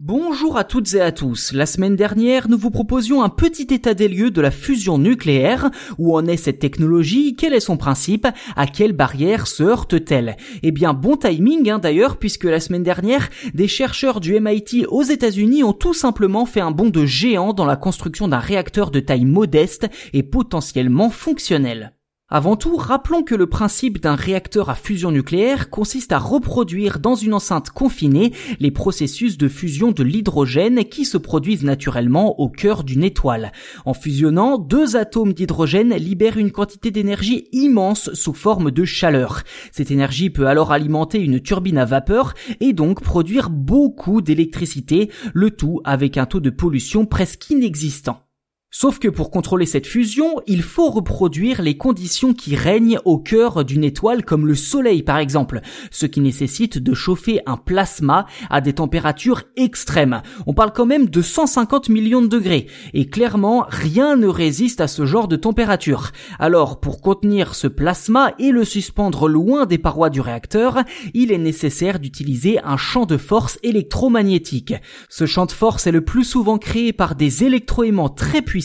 Bonjour à toutes et à tous. La semaine dernière, nous vous proposions un petit état des lieux de la fusion nucléaire. Où en est cette technologie? Quel est son principe? À quelle barrière se heurte-t-elle? Eh bien, bon timing hein, d'ailleurs, puisque la semaine dernière, des chercheurs du MIT aux États-Unis ont tout simplement fait un bond de géant dans la construction d'un réacteur de taille modeste et potentiellement fonctionnel. Avant tout, rappelons que le principe d'un réacteur à fusion nucléaire consiste à reproduire dans une enceinte confinée les processus de fusion de l'hydrogène qui se produisent naturellement au cœur d'une étoile. En fusionnant, deux atomes d'hydrogène libèrent une quantité d'énergie immense sous forme de chaleur. Cette énergie peut alors alimenter une turbine à vapeur et donc produire beaucoup d'électricité, le tout avec un taux de pollution presque inexistant. Sauf que pour contrôler cette fusion, il faut reproduire les conditions qui règnent au cœur d'une étoile comme le Soleil par exemple, ce qui nécessite de chauffer un plasma à des températures extrêmes. On parle quand même de 150 millions de degrés, et clairement rien ne résiste à ce genre de température. Alors pour contenir ce plasma et le suspendre loin des parois du réacteur, il est nécessaire d'utiliser un champ de force électromagnétique. Ce champ de force est le plus souvent créé par des électroaimants très puissants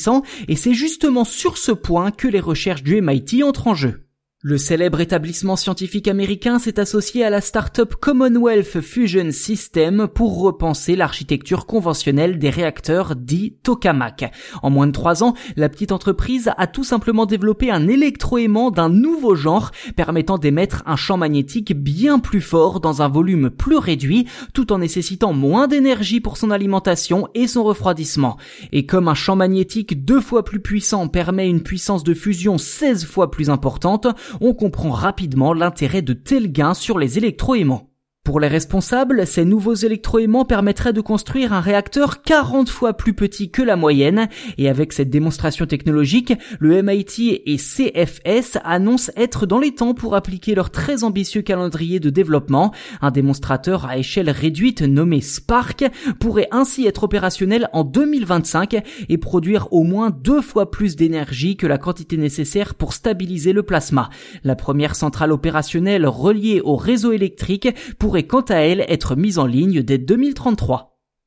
et c'est justement sur ce point que les recherches du MIT entrent en jeu. Le célèbre établissement scientifique américain s'est associé à la start-up Commonwealth Fusion System pour repenser l'architecture conventionnelle des réacteurs dits tokamak. En moins de trois ans, la petite entreprise a tout simplement développé un électroaimant d'un nouveau genre permettant d'émettre un champ magnétique bien plus fort dans un volume plus réduit tout en nécessitant moins d'énergie pour son alimentation et son refroidissement. Et comme un champ magnétique deux fois plus puissant permet une puissance de fusion 16 fois plus importante, on comprend rapidement l'intérêt de tels gains sur les électroaimants. Pour les responsables, ces nouveaux électroaimants permettraient de construire un réacteur 40 fois plus petit que la moyenne, et avec cette démonstration technologique, le MIT et CFS annoncent être dans les temps pour appliquer leur très ambitieux calendrier de développement. Un démonstrateur à échelle réduite nommé Spark pourrait ainsi être opérationnel en 2025 et produire au moins deux fois plus d'énergie que la quantité nécessaire pour stabiliser le plasma. La première centrale opérationnelle reliée au réseau électrique pour pourrait quant à elle être mise en ligne dès 2033.